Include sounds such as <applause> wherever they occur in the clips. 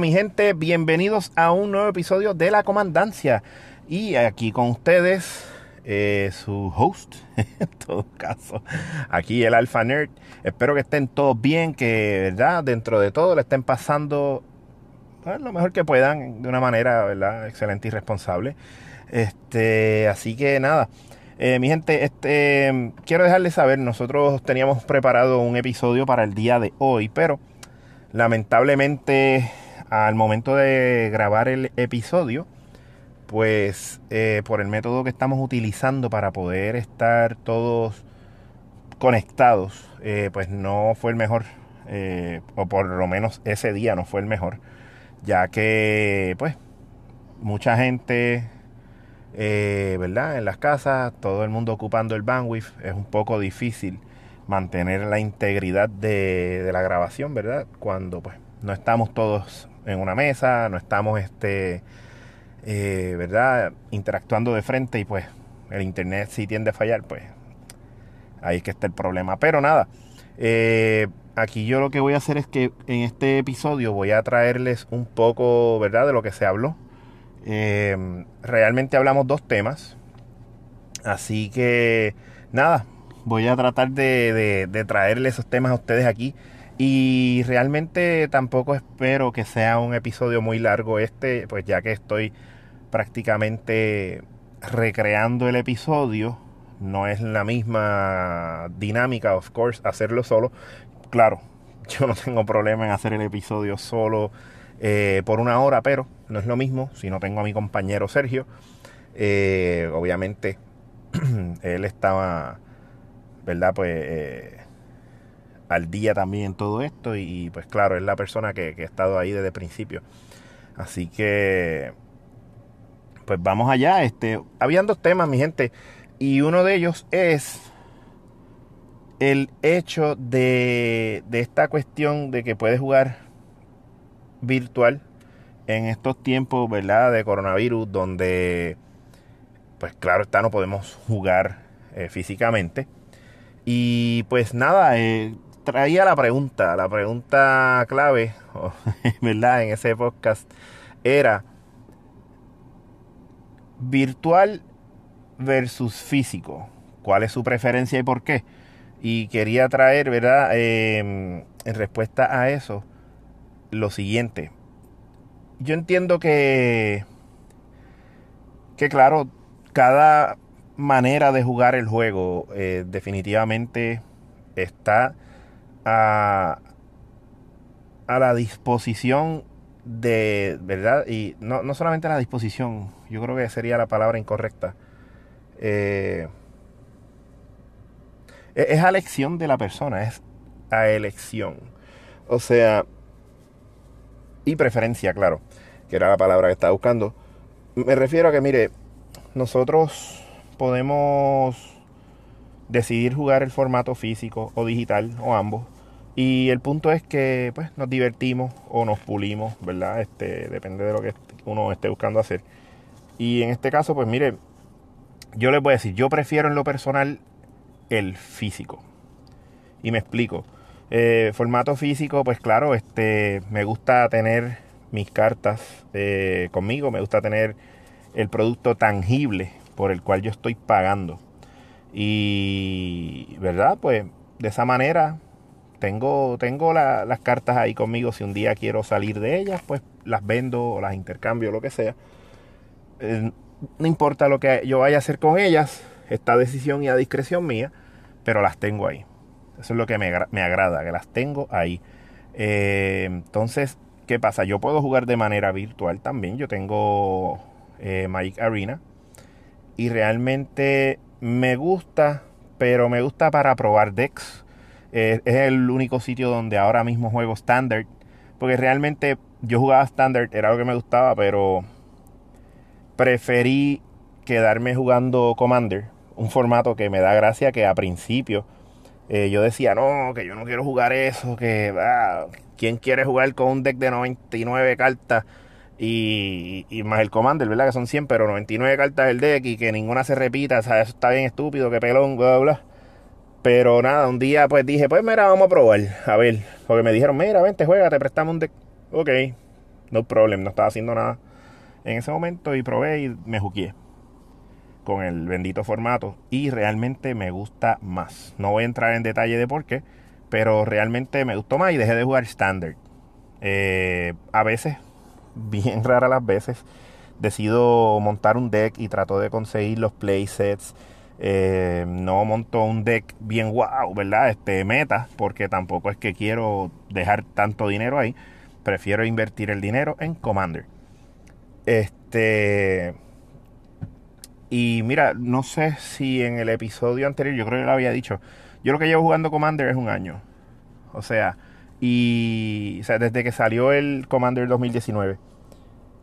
Mi gente, bienvenidos a un nuevo episodio de La Comandancia. Y aquí con ustedes, eh, su host, <laughs> en todo caso, aquí el Alpha Nerd. Espero que estén todos bien, que, ¿verdad? Dentro de todo le estén pasando pues, lo mejor que puedan, de una manera, ¿verdad? Excelente y responsable. Este, así que nada. Eh, mi gente, este, quiero dejarles saber, nosotros teníamos preparado un episodio para el día de hoy, pero lamentablemente al momento de grabar el episodio, pues eh, por el método que estamos utilizando para poder estar todos conectados, eh, pues no fue el mejor, eh, o por lo menos ese día no fue el mejor, ya que pues mucha gente, ¿verdad? En las casas, todo el mundo ocupando el bandwidth, es un poco difícil mantener la integridad de, de la grabación, ¿verdad? Cuando pues no estamos todos en una mesa, no estamos, este, eh, ¿verdad? Interactuando de frente y pues el internet si tiende a fallar, pues ahí es que está el problema. Pero nada, eh, aquí yo lo que voy a hacer es que en este episodio voy a traerles un poco, ¿verdad? De lo que se habló. Eh, realmente hablamos dos temas. Así que nada, voy a tratar de, de traerles esos temas a ustedes aquí y realmente tampoco espero que sea un episodio muy largo este, pues ya que estoy prácticamente recreando el episodio. No es la misma dinámica, of course, hacerlo solo. Claro, <laughs> yo no tengo problema en hacer el episodio solo eh, por una hora, pero no es lo mismo si no tengo a mi compañero Sergio. Eh, obviamente, <clears throat> él estaba, ¿verdad? Pues eh, al día también todo esto y pues claro, es la persona que, ha estado ahí desde el principio. Así que pues vamos allá. Este, habían dos temas, mi gente, y uno de ellos es el hecho de, de esta cuestión de que puedes jugar virtual en estos tiempos, ¿verdad? De coronavirus, donde, pues claro está, no podemos jugar eh, físicamente. Y pues nada, eh, traía la pregunta, la pregunta clave, <laughs> ¿verdad? En ese podcast era virtual versus físico. ¿Cuál es su preferencia y por qué? Y quería traer, ¿verdad? Em, en respuesta a eso, lo siguiente. Yo entiendo que, que claro, cada manera de jugar el juego eh, definitivamente está a, la disposición de, ¿verdad? Y no, no, solamente a la disposición, yo creo que sería la palabra incorrecta. Eh, e, es a elección de la persona, es a elección. O sea, y preferencia, claro, que era la palabra que estaba buscando. Me refiero a que, mire, nosotros podemos decidir jugar el formato físico o digital o ambos y el punto es que pues, nos divertimos o nos pulimos, ¿verdad? Este, depende de lo que uno esté buscando hacer. Y en este caso, pues mire, yo les voy a decir, yo prefiero en lo personal el físico. Y me explico. Eh, formato físico, pues claro, este, me gusta tener mis cartas eh, conmigo, me gusta tener el producto tangible por el cual yo estoy pagando. Y, ¿verdad? Pues de esa manera tengo, tengo las cartas ahí conmigo. Si un día quiero salir de ellas, pues las vendo o las intercambio, lo que sea. Eh, no importa lo que yo vaya a hacer con ellas, esta decisión y a discreción mía, pero las tengo ahí. Eso es lo que me, me agrada, que las tengo ahí. Eh, entonces, ¿qué pasa? Yo puedo jugar de manera virtual también. Yo tengo eh, Arena. Y realmente me gusta, pero me gusta para probar decks es el único sitio donde ahora mismo juego Standard. Porque realmente yo jugaba Standard, era lo que me gustaba, pero preferí quedarme jugando Commander. Un formato que me da gracia que a principio eh, yo decía, no, que yo no quiero jugar eso, que ah, ¿quién quiere jugar con un deck de 99 cartas? Y, y, más el Commander, ¿verdad? Que son 100, pero 99 cartas del deck y que ninguna se repita, o sea, eso está bien estúpido, que pelón, bla, bla. Pero nada, un día pues dije, pues mira, vamos a probar. A ver, porque me dijeron, mira, vente, juega, te prestamos un deck. Ok, no problem, no estaba haciendo nada en ese momento y probé y me juqué con el bendito formato y realmente me gusta más. No voy a entrar en detalle de por qué, pero realmente me gustó más y dejé de jugar standard. Eh, a veces, <laughs> bien rara las veces, decido montar un deck y trato de conseguir los playsets. Eh, no monto un deck bien wow, ¿verdad? Este meta, porque tampoco es que quiero dejar tanto dinero ahí. Prefiero invertir el dinero en Commander. Este. Y mira, no sé si en el episodio anterior, yo creo que lo había dicho. Yo lo que llevo jugando Commander es un año. O sea, y o sea, desde que salió el Commander 2019.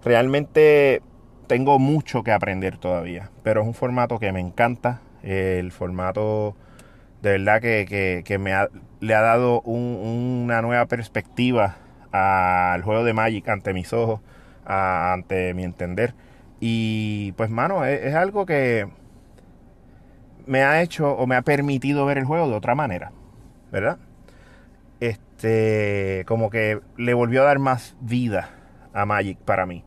Realmente tengo mucho que aprender todavía, pero es un formato que me encanta. El formato de verdad que, me le ha dado una nueva perspectiva al juego de Magic ante mis ojos, ante mi entender. Y pues mano, es, es algo que me ha hecho o me ha permitido ver el juego de otra manera, ¿verdad? Este, como que le volvió a dar más vida a Magic para mí.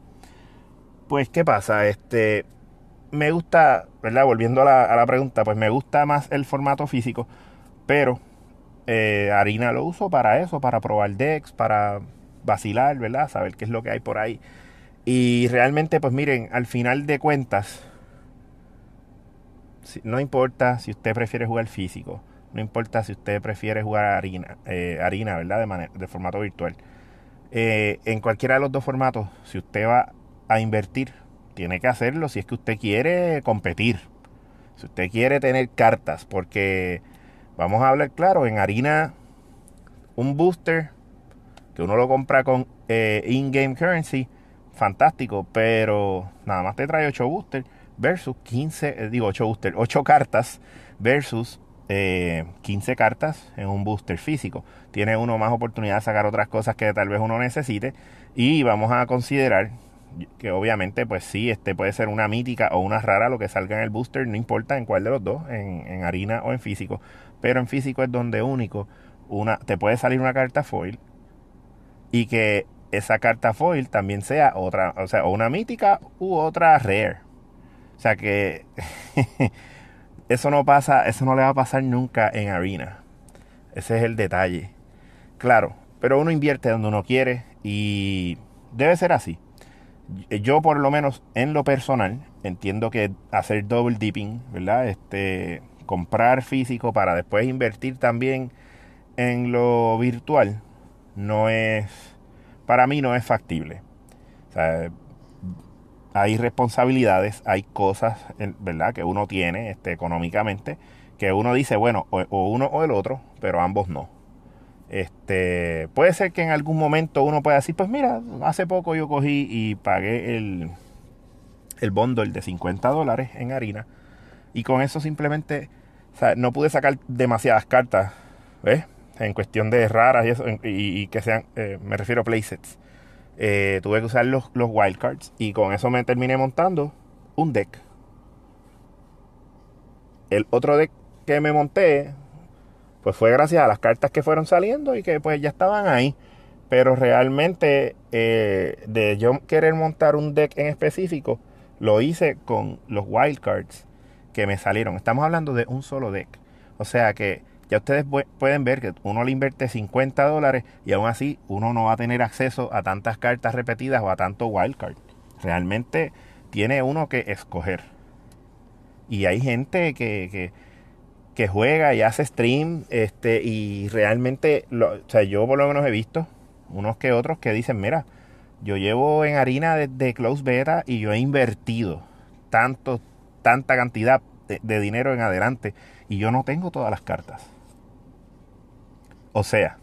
Pues, ¿qué pasa? Este, me gusta, ¿verdad? Volviendo a la, pregunta, pues me gusta más el formato físico, pero eh, Harina lo uso para eso, para probar decks, para vacilar, ¿verdad? Saber qué es lo que hay por ahí. Y realmente, pues miren, al final de cuentas, no importa si usted prefiere jugar físico, no importa si usted prefiere jugar harina, eh, harina ¿verdad? De, manera, de formato virtual. Eh, en cualquiera de los dos formatos, si usted va a invertir, tiene que hacerlo si es que usted quiere competir. Si usted quiere tener cartas, porque vamos a hablar claro, en harina, un booster que uno lo compra con eh, in-game currency, fantástico, pero nada más te trae 8 boosters versus 15, eh, digo 8 boosters, 8 cartas versus 15 eh, cartas en un booster físico. Tiene uno más oportunidad de sacar otras cosas que tal vez uno necesite y vamos a considerar que obviamente pues sí, este puede ser una mítica o una rara lo que salga en el booster, no importa en cuál de los dos, en, en harina o en físico, pero en físico es donde único una, te puede salir una carta foil y que esa carta foil también sea otra, o sea, o una mítica u otra rare. O sea que <laughs> eso no pasa, eso no le va a pasar nunca en arena. Ese es el detalle. Claro, pero uno invierte donde uno quiere y debe ser así yo por lo menos en lo personal entiendo que hacer double dipping, ¿verdad? Este, comprar físico para después invertir también en lo virtual no es, para mí no es factible. Hay responsabilidades, hay cosas, ¿verdad? Que uno tiene este, económicamente, que uno dice, bueno, o uno o el otro, pero ambos no. Este, puede ser que en algún momento uno pueda decir, pues mira, hace poco yo cogí y pagué el, el bundle de 50 dólares en harina y con eso simplemente, no pude sacar demasiadas cartas, ¿ves? En cuestión de raras y eso, y, que sean, eh, me refiero a playsets. Eh, tuve que usar los, los wildcards y con eso me terminé montando un deck. El otro deck que me monté pues fue gracias a las cartas que fueron saliendo y que pues ya estaban ahí. Pero realmente eh, de yo querer montar un deck en específico, lo hice con los wildcards que me salieron. Estamos hablando de un solo deck. O sea que ya ustedes pueden ver que uno le invierte 50 dólares y aún así uno no va a tener acceso a tantas cartas repetidas o a tanto wildcard. Realmente tiene uno que escoger. Y hay gente que, que que juega y hace stream, este, y realmente, lo, o sea, yo por lo menos he visto unos que otros que dicen, mira, yo llevo en harina de, close beta y yo he invertido tanto, tanta cantidad de, dinero en adelante y yo no tengo todas las cartas. O sea,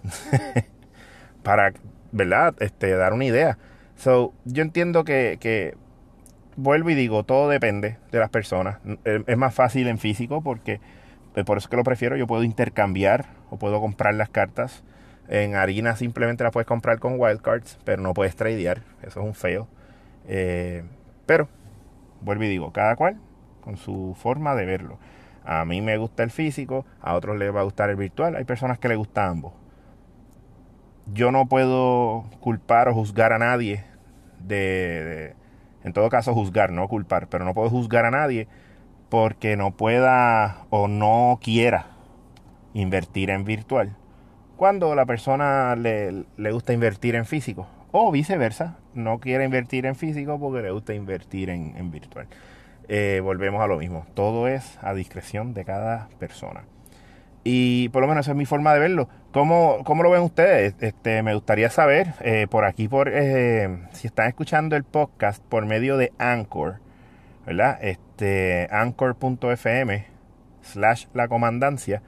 <laughs> para, ¿verdad? Este, dar una idea. So, yo entiendo que, que, vuelvo y digo, todo depende de las personas. Es más fácil en físico porque pues por eso que lo prefiero, yo puedo intercambiar o puedo comprar las cartas. En harina simplemente las puedes comprar con wildcards, pero no puedes tradear. Eso es un feo. Eh, pero, vuelvo y digo, cada cual con su forma de verlo. A mí me gusta el físico, a otros les va a gustar el virtual. Hay personas que les gusta ambos. Yo no puedo culpar o juzgar a nadie de, en todo caso, juzgar, no culpar, pero no puedo juzgar a nadie porque no pueda o no quiera invertir en virtual. Cuando la persona le, le gusta invertir en físico, o viceversa, no quiere invertir en físico porque le gusta invertir en, en virtual. Eh, volvemos a lo mismo. Todo es a discreción de cada persona. Y por lo menos esa es mi forma de verlo. ¿Cómo, cómo lo ven ustedes? Este, me gustaría saber eh, por aquí, por eh, si están escuchando el podcast por medio de Anchor, ¿verdad? Este, anchor.fm slash la comandancia.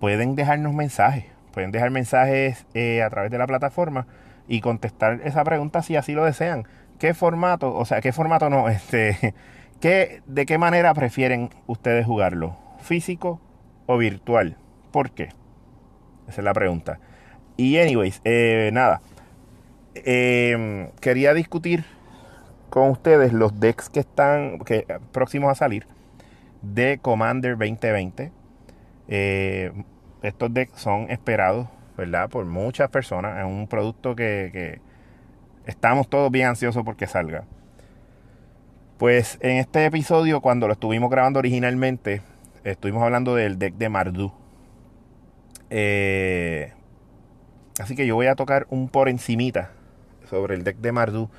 pueden dejarnos mensajes. Pueden dejar mensajes a través de la plataforma y contestar esa pregunta si así lo desean. ¿Qué formato, o sea, qué formato no, <laughs> este, ¿qué, de qué manera prefieren ustedes jugarlo? ¿Físico o virtual? ¿Por qué? Esa es la pregunta. Y anyways, eh, nada. Em, quería discutir con ustedes los decks que están que, próximos a salir de Commander 2020. Eh, estos decks son esperados, ¿verdad? Por muchas personas. Es un producto que estamos todos bien ansiosos porque salga. Pues en este episodio, cuando lo estuvimos grabando originalmente, estuvimos hablando del deck de Mardu. Eh, así que yo voy a tocar un por encimita sobre el deck de Mardu.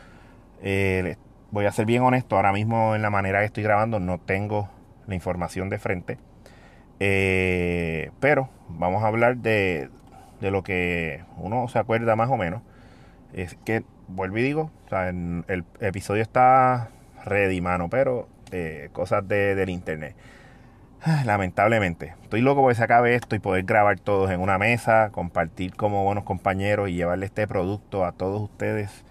Eh, voy a ser bien honesto, ahora mismo en la manera que estoy grabando no tengo la información de frente. Eh, pero vamos a hablar de, de lo que uno se acuerda más o menos. Es que vuelvo y digo, el episodio está ready, mano, pero eh, cosas de, del internet. Lamentablemente, estoy loco porque se acabe esto y poder grabar todos en una mesa, compartir como buenos compañeros y llevarle este producto a todos ustedes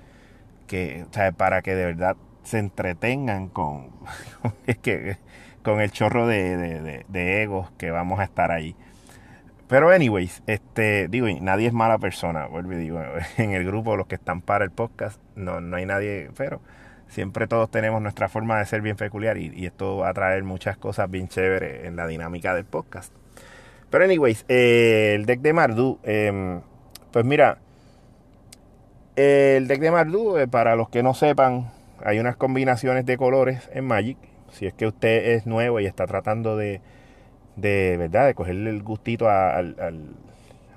que, para que de verdad se entretengan con, <laughs> que, con el chorro de, de, de egos que vamos a estar ahí. Pero anyways, este, digo, nadie es mala persona, vuelvo y digo, <laughs> en el grupo los que están para el podcast, no, no hay nadie, pero siempre todos tenemos nuestra forma de ser bien peculiar y, esto va a traer muchas cosas bien chéveres en la dinámica del podcast. Pero anyways, eh, el deck de Mardu, em, pues mira, el deck de Mardu, eh, para los que no sepan, hay unas combinaciones de colores en Magic. Si es que usted es nuevo y está tratando de de verdad, de cogerle el gustito al,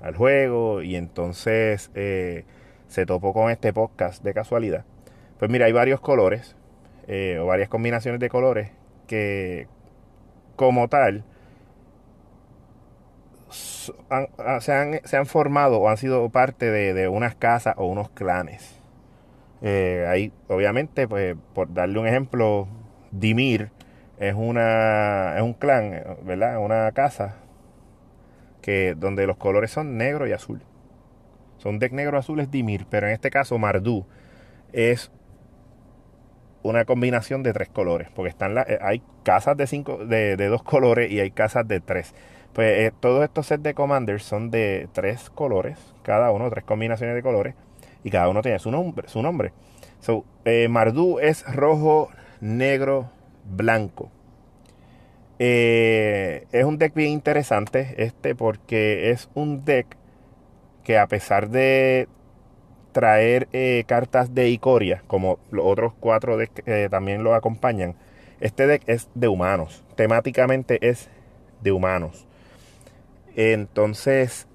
al, juego y entonces eh, se topó con este podcast de casualidad. Pues mira, hay varios colores eh, o varias combinaciones de colores que como tal ah, se, han, se, han, formado o han sido parte de, de unas casas o unos clanes. Eh, ahí, obviamente, pues por darle un ejemplo, Dimir es una es un clan, ¿verdad? Una casa que donde los colores son negro y azul. Son deck negro azul es Dimir, pero en este caso Mardu es una combinación de tres colores, porque están eh, hay casas de cinco de, dos colores y hay casas de tres. Pues eh, todos estos sets de commanders son de tres colores, cada uno tres combinaciones de colores y cada uno tiene su nombre, su nombre. So, eh, Mardu es rojo, negro, blanco. Es un deck bien interesante este porque es un deck que a pesar de traer eh, cartas de Icoria, como los otros cuatro decks que también lo acompañan, este deck es de humanos. Temáticamente es de humanos. Entonces,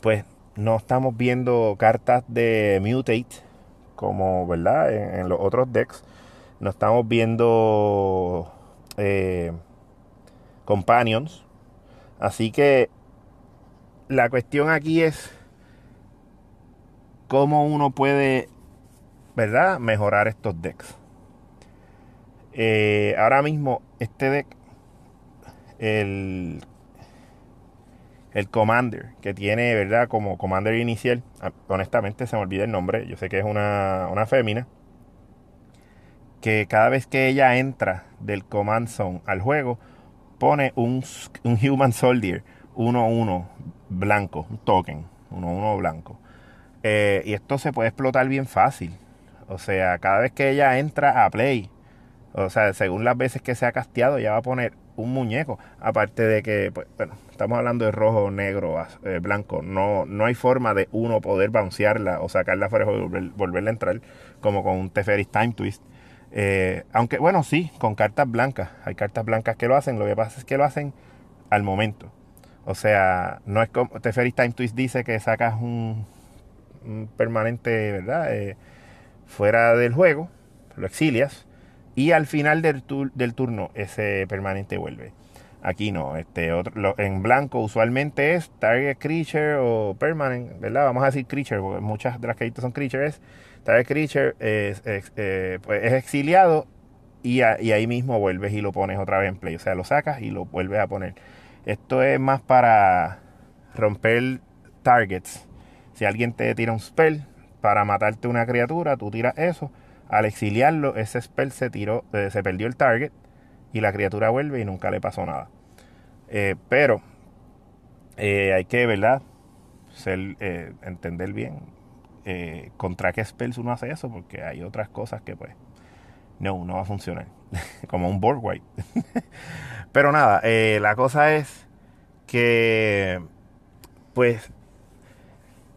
pues no estamos viendo cartas de Mutate como, ¿verdad? En, los otros decks. No estamos viendo eh, Companions. Así que la cuestión aquí es cómo uno puede, ¿verdad?, mejorar estos decks. Eh, ahora mismo, este deck, el, el Commander, que tiene, ¿verdad?, como Commander inicial, ah, honestamente se me olvida el nombre, yo sé que es una, una fémina que cada vez que ella entra del Command Zone al juego, pone un, un Human Soldier 1-1 blanco, un token 1-1 blanco. Eh, y esto se puede explotar bien fácil. O sea, cada vez que ella entra a play, O sea, según las veces que se ha casteado, ya va a poner un muñeco. Aparte de que, pues, bueno, estamos hablando de rojo, negro, eh, blanco. No, no hay forma de uno poder bouncearla o sacarla fuera y volverla a entrar como con un Teferis Time Twist. Eh, aunque, bueno, sí, con cartas blancas. Hay cartas blancas que lo hacen. Lo que pasa es que lo hacen al momento. O sea, no es como Teferis Time Twist dice que sacas un, permanente, ¿verdad? Eh, fuera del juego, lo exilias y al final del, turno ese permanente vuelve. Aquí no, este otro, en blanco usualmente es target creature o permanent, ¿verdad? Vamos a decir creature, porque muchas de las cartas son creatures. Target creature es, eh, pues es exiliado y, ahí mismo vuelves y lo pones otra vez en play. O sea, lo sacas y lo vuelves a poner. Esto es más para romper targets. Si alguien te tira un spell para matarte una criatura, tú tiras eso. Al exiliarlo, ese spell se tiró, eh, se perdió el target y la criatura vuelve y nunca le pasó nada. Eh, pero eh, hay que, ¿verdad? Entender bien contra qué spells uno hace eso, porque hay otras cosas que pues no, no va a funcionar. <laughs> Como un board white. <laughs> pero nada, la cosa es que pues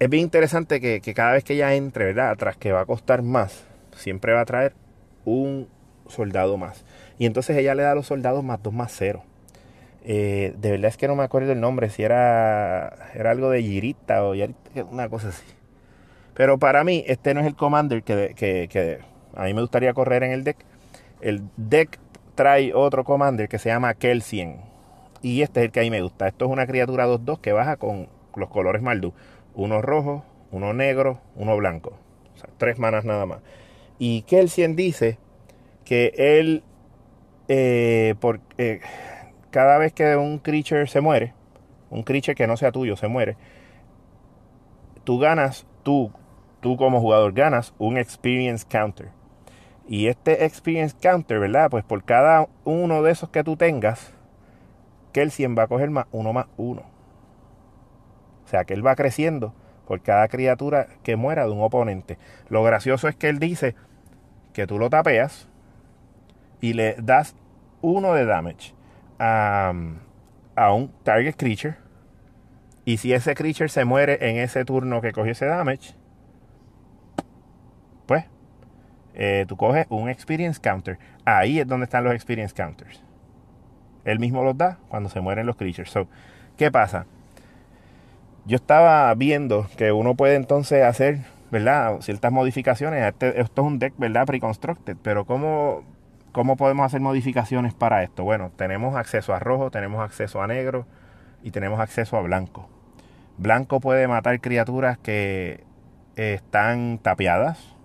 es bien interesante que, cada vez que ella entre, ¿verdad? Tras que va a costar más, siempre va a traer un soldado más. Y entonces ella le da a los soldados más 2 más 0. Eh, de verdad es que no me acuerdo el nombre, si era, era algo de Girita o una cosa así. Pero para mí, este no es el commander que, que, a mí me gustaría correr en el deck. El deck trae otro commander que se llama Kelsien. Y este es el que a mí me gusta. Esto es una criatura 2-2 que baja con los colores Maldu. Uno rojo, uno negro, uno blanco. O sea, tres manas nada más. Y Kelsien dice que él, eh, por, eh, cada vez que un creature se muere, un creature que no sea tuyo se muere, tú ganas, tú, tú como jugador ganas un experience counter. Y este experience counter, ¿verdad? Pues por cada uno de esos que tú tengas, Kelsien va a coger más uno más uno. O sea que él va creciendo por cada criatura que muera de un oponente. Lo gracioso es que él dice que tú lo tapeas y le das uno de damage a, un target creature. Y si ese creature se muere en ese turno que cogió ese damage, pues eh, tú coges un experience counter. Ahí es donde están los experience counters. Él mismo los da cuando se mueren los creatures. So, ¿Qué pasa? Yo estaba viendo que uno puede entonces hacer ¿verdad? Ciertas modificaciones. Este, esto es un deck, ¿verdad? Pre-constructed. Pero ¿cómo, ¿cómo podemos hacer modificaciones para esto? Bueno, tenemos acceso a rojo, tenemos acceso a negro y tenemos acceso a blanco. Blanco puede matar criaturas que están tapiadas,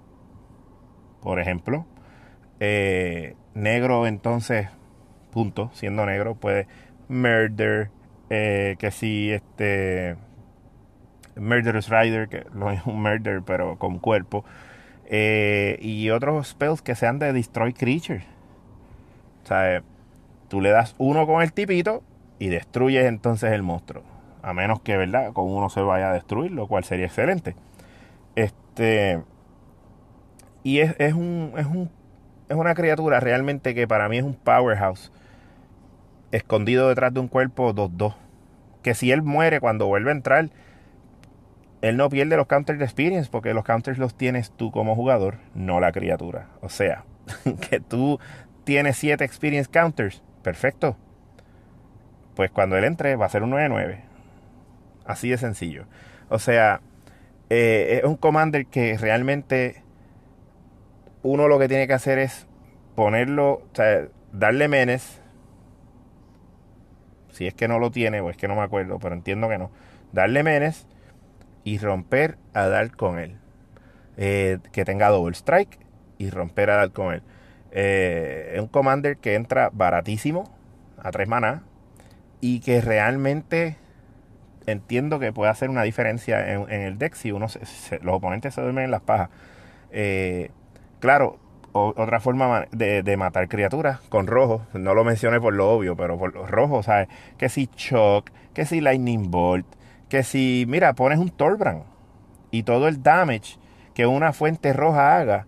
por ejemplo. Eh, negro, entonces, punto, siendo negro, puede murder, eh, que si este Murderous Rider, que <laughs> no es un murder, pero con cuerpo. Eh, y otros spells que sean de Destroy Creatures. O sea, tú le das uno con el tipito y destruyes entonces el monstruo. A menos que, ¿verdad? Con uno se vaya a destruir, lo cual sería excelente. Este. Y es, es, un, es, un, es una criatura realmente que para mí es un powerhouse. Escondido detrás de un cuerpo 2-2. Que si él muere cuando vuelve a entrar él no pierde los counters de experience porque los counters los tienes tú como jugador, no la criatura. O sea, <laughs> que tú tienes 7 experience counters, perfecto. Pues cuando él entre va a ser un 9-9. Así de sencillo. O sea, eh, es un commander que realmente uno lo que tiene que hacer es ponerlo, o sea, darle menes. Si es que no lo tiene, o es que no me acuerdo, pero entiendo que no. Darle menes y romper a dar con él. Eh, que tenga double strike y romper a dar con él. Eh, es un commander que entra baratísimo, a 3 maná, y que realmente entiendo que puede hacer una diferencia en, el deck si uno los oponentes se duermen en las pajas. Eh, claro, otra forma de, de, matar criaturas con rojo, no lo mencioné por lo obvio, pero por los rojos, ¿sabes? Que si Shock, que si Lightning Bolt, que si, mira, pones un Torbrand y todo el damage que una fuente roja haga,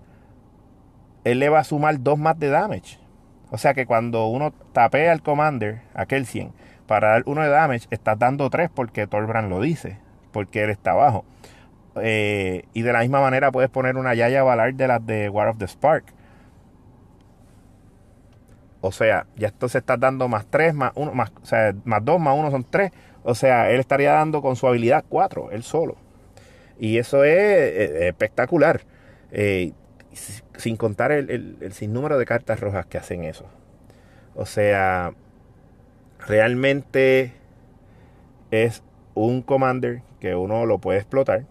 él le va a sumar dos más de damage. O sea que cuando uno tapea al Commander, aquel 100, para dar uno de damage, estás dando 3 porque Torbrand lo dice, porque él está abajo. Eh, y de la misma manera puedes poner una Yaya Valar de las de War of the Spark. O sea, ya esto se está dando más 3, más 1, más, o sea, más 2, más 1 son 3. O sea, él estaría dando con su habilidad 4, él solo. Y eso es eh, espectacular. Eh, sin contar el, sinnúmero de cartas rojas que hacen eso. O sea, realmente es un commander que uno lo puede explotar,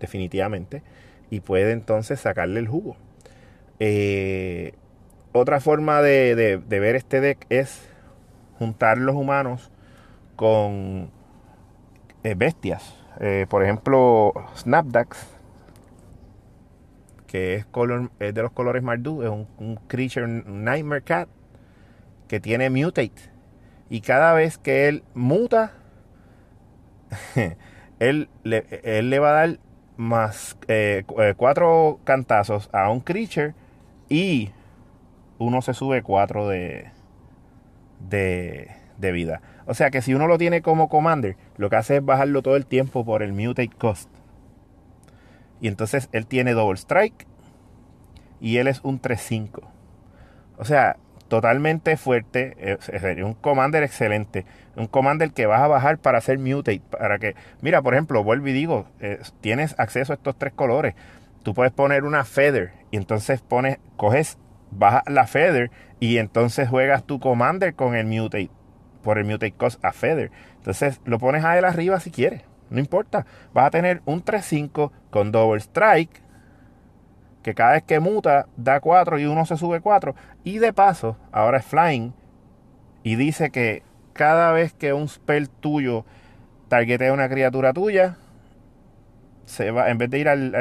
definitivamente, y puede entonces sacarle el jugo. Eh, otra forma de, ver este deck es juntar los humanos con eh, bestias. Eh, por ejemplo, Snapdax, que es, color, de los colores Mardu, es un, creature Nightmare Cat que tiene mutate. Y cada vez que él muta, <laughs> él, le, va a dar más eh, cuatro cantazos a un creature y uno se sube cuatro de, de, vida. O sea que si uno lo tiene como commander, lo que hace es bajarlo todo el tiempo por el mutate cost. Y entonces él tiene double strike. Y él es un 3-5. O sea, totalmente fuerte. Eh, sería un commander excelente. Un commander que vas a bajar para hacer mutate. Para que, mira, por ejemplo, vuelvo y digo, eh, tienes acceso a estos tres colores. Tú puedes poner una feather y entonces pones, coges, bajas la feather y entonces juegas tu commander con el mutate. Por el mutate cost a feather. Entonces lo pones a él arriba si quieres. No importa. Vas a tener un 3-5 con double strike. Que cada vez que muta da 4 y uno se sube 4. Y de paso, ahora es flying. Y dice que cada vez que un spell tuyo targetea una criatura tuya, se va, en vez de ir al,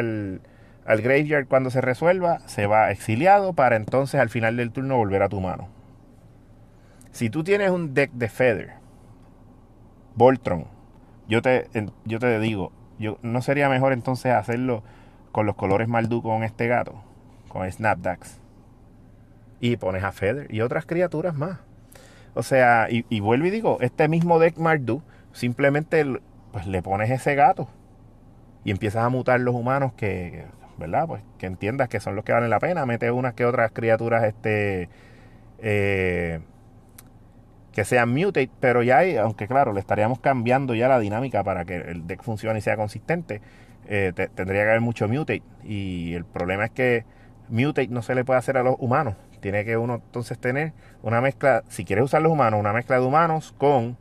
al, graveyard cuando se resuelva, se va exiliado para entonces al final del turno volver a tu mano. Si tú tienes un deck de Feather, Voltron, yo te, yo te digo, yo, ¿no sería mejor entonces hacerlo con los colores Maldu con este gato? Con Snapdax. Y pones a Feather y otras criaturas más. O sea, y, vuelvo y digo, este mismo deck Mardu, simplemente pues, le pones ese gato y empiezas a mutar los humanos que, ¿verdad? Pues que entiendas que son los que valen la pena. Mete unas que otras criaturas, este, eh, que sean mutate, pero ya hay, aunque claro, le estaríamos cambiando ya la dinámica para que el deck funcione y sea consistente, eh, tendría que haber mucho mutate. Y el problema es que mutate no se le puede hacer a los humanos. Tiene que uno entonces tener una mezcla, si quieres usar los humanos, una mezcla de humanos con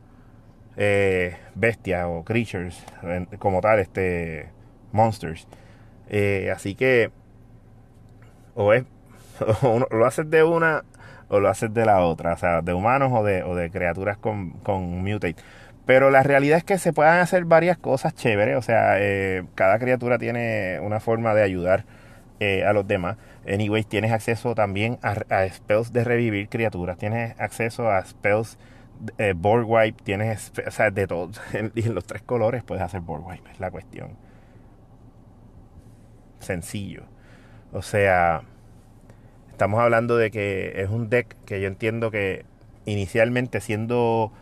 eh, bestias o creatures, como tal, este monsters. Eh, así que o es <laughs> lo haces de una o lo haces de la otra, o sea, de humanos o de, o de criaturas con, con mutate. Pero la realidad es que se pueden hacer varias cosas chéveres, o sea, eh, cada criatura tiene una forma de ayudar eh, a los demás. Anyways, tienes acceso también a, spells de revivir criaturas, tienes acceso a spells eh, board wipe, tienes, o sea, de todo. <laughs> y en los tres colores puedes hacer board wipe, es la cuestión. Sencillo. O sea, Estamos hablando de que es un deck que yo entiendo que inicialmente siendo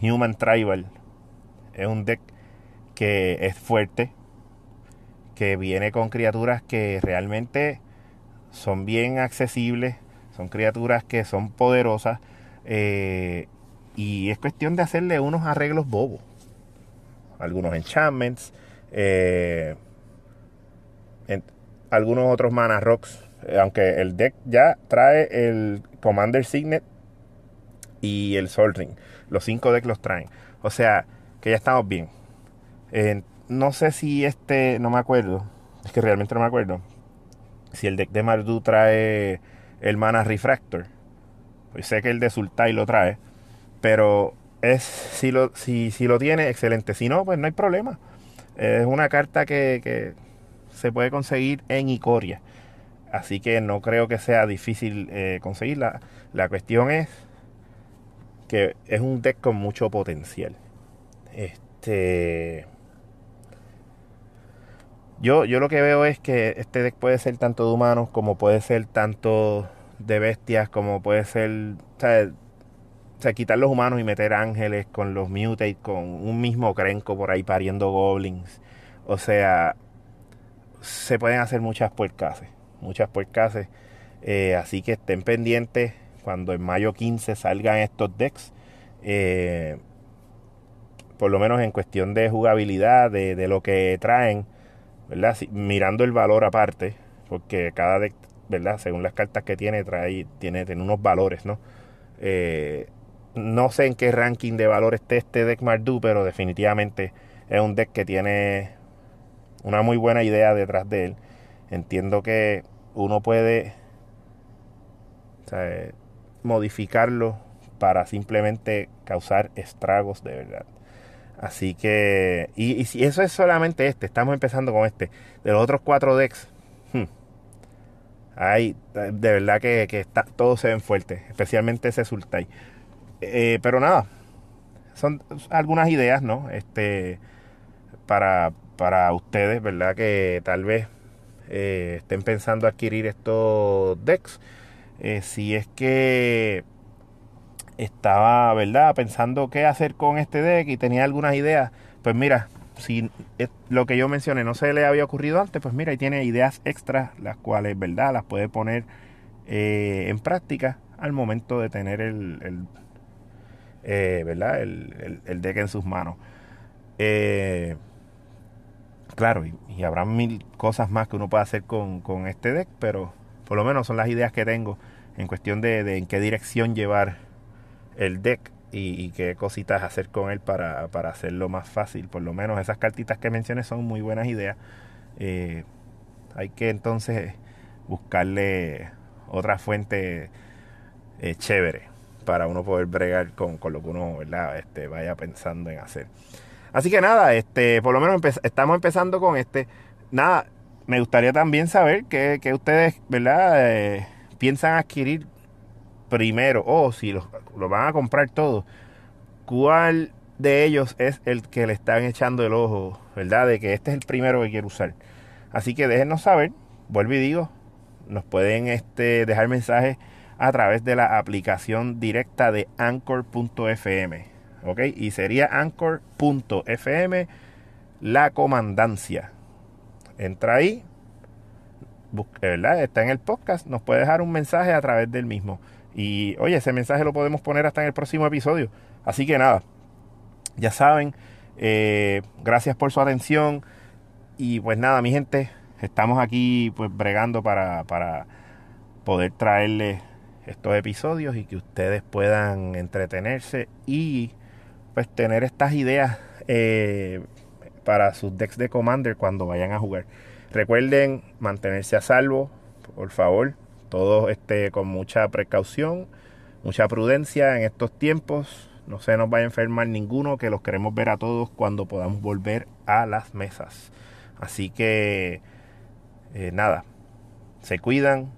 Human Tribal es un deck que es fuerte, que viene con criaturas que realmente son bien accesibles, son criaturas que son poderosas eh, y es cuestión de hacerle unos arreglos bobos, algunos enchantments, eh, algunos otros mana rocks aunque el deck ya trae el Commander Signet y el Sol Ring. Los cinco decks los traen. O sea, que ya estamos bien. Eh, no sé si este, no me acuerdo. Es que realmente no me acuerdo. Si el deck de Mardu trae el Mana Refractor. Pues sé que el de Sultai lo trae. Pero es si lo, si, si lo tiene, excelente. Si no, pues no hay problema. Es una carta que, que se puede conseguir en Icoria. Así que no creo que sea difícil eh, conseguirla. La cuestión es que es un deck con mucho potencial. Este. Yo, yo lo que veo es que este deck puede ser tanto de humanos como puede ser tanto de bestias como puede ser, o sea, quitar los humanos y meter ángeles con los mutate, con un mismo crenco por ahí pariendo goblins. O sea, se pueden hacer muchas puercases, muchas puercases. Eh, así que estén pendientes cuando en mayo 15 salgan estos decks. Eh, por lo menos en cuestión de jugabilidad, de, lo que traen, ¿verdad? mirando el valor aparte, porque cada deck, ¿verdad? Según las cartas que tiene, trae, tiene, tiene unos valores, ¿no? Eh, no sé en qué ranking de valor esté este deck Mardu, pero definitivamente es un deck que tiene una muy buena idea detrás de él. Entiendo que uno puede modificarlo para simplemente causar estragos de verdad. Así que, y, si eso es solamente este, estamos empezando con este. De los otros cuatro decks, hmm, hay, de verdad que, está, todos se ven fuertes, especialmente ese Sultai. Eh, pero nada, son algunas ideas, ¿no? Este, para, para ustedes, ¿verdad? Que tal vez eh, estén pensando adquirir estos decks. Eh, si es que estaba, ¿verdad? Pensando qué hacer con este deck y tenía algunas ideas, pues mira, si lo que yo mencioné no se le había ocurrido antes, pues mira, ahí tiene ideas extras, las cuales, ¿verdad? Las puede poner en práctica al momento de tener el eh, ¿verdad? El, el, deck en sus manos. Eh, claro, y, habrá mil cosas más que uno puede hacer con, este deck, pero por lo menos son las ideas que tengo en cuestión de, en qué dirección llevar el deck y, qué cositas hacer con él para, hacerlo más fácil. Por lo menos esas cartitas que mencioné son muy buenas ideas. Eh, hay que entonces buscarle otra fuente chévere para uno poder bregar con, lo que uno Este, vaya pensando en hacer. Así que nada, este, por lo menos estamos empezando con este. Nada, me gustaría también saber que, ustedes, ¿verdad? Eh, piensan adquirir primero, o si lo, van a comprar todo, ¿cuál de ellos es el que le están echando el ojo, ¿verdad? De que este es el primero que quiero usar. Así que déjenos saber, vuelvo y digo, nos pueden este, dejar mensajes a través de la aplicación directa de anchor.fm. ¿Ok? Y sería anchor.fm la comandancia. Entra ahí, ¿verdad? Está en el podcast, nos puede dejar un mensaje a través del mismo. Y oye, ese mensaje lo podemos poner hasta en el próximo episodio. Así que nada, ya saben, eh, gracias por su atención. Y pues nada, mi gente, estamos aquí pues bregando para, para poder traerles estos episodios y que ustedes puedan entretenerse y pues tener estas ideas eh, para sus decks de Commander cuando vayan a jugar. Recuerden mantenerse a salvo, por favor, todo este con mucha precaución, mucha prudencia en estos tiempos. No se nos vaya a enfermar ninguno, que los queremos ver a todos cuando podamos volver a las mesas. Así que, eh, nada, se cuidan,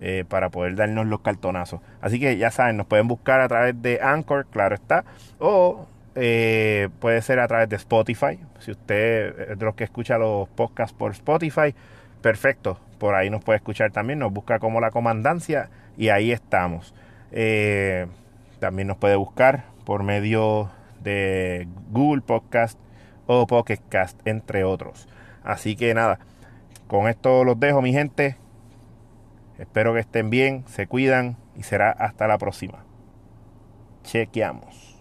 eh, para poder darnos los cartonazos. Así que ya saben, nos pueden buscar a través de Anchor, claro está, o eh, puede ser a través de Spotify. Si usted es de los que escucha los podcasts por Spotify, perfecto, por ahí nos puede escuchar también, nos busca como la comandancia y ahí estamos. Eh, también nos puede buscar por medio de Google Podcast o Pocket Cast, entre otros. Así que nada, con esto los dejo, mi gente. Espero que estén bien, se cuidan y será hasta la próxima. Chequeamos.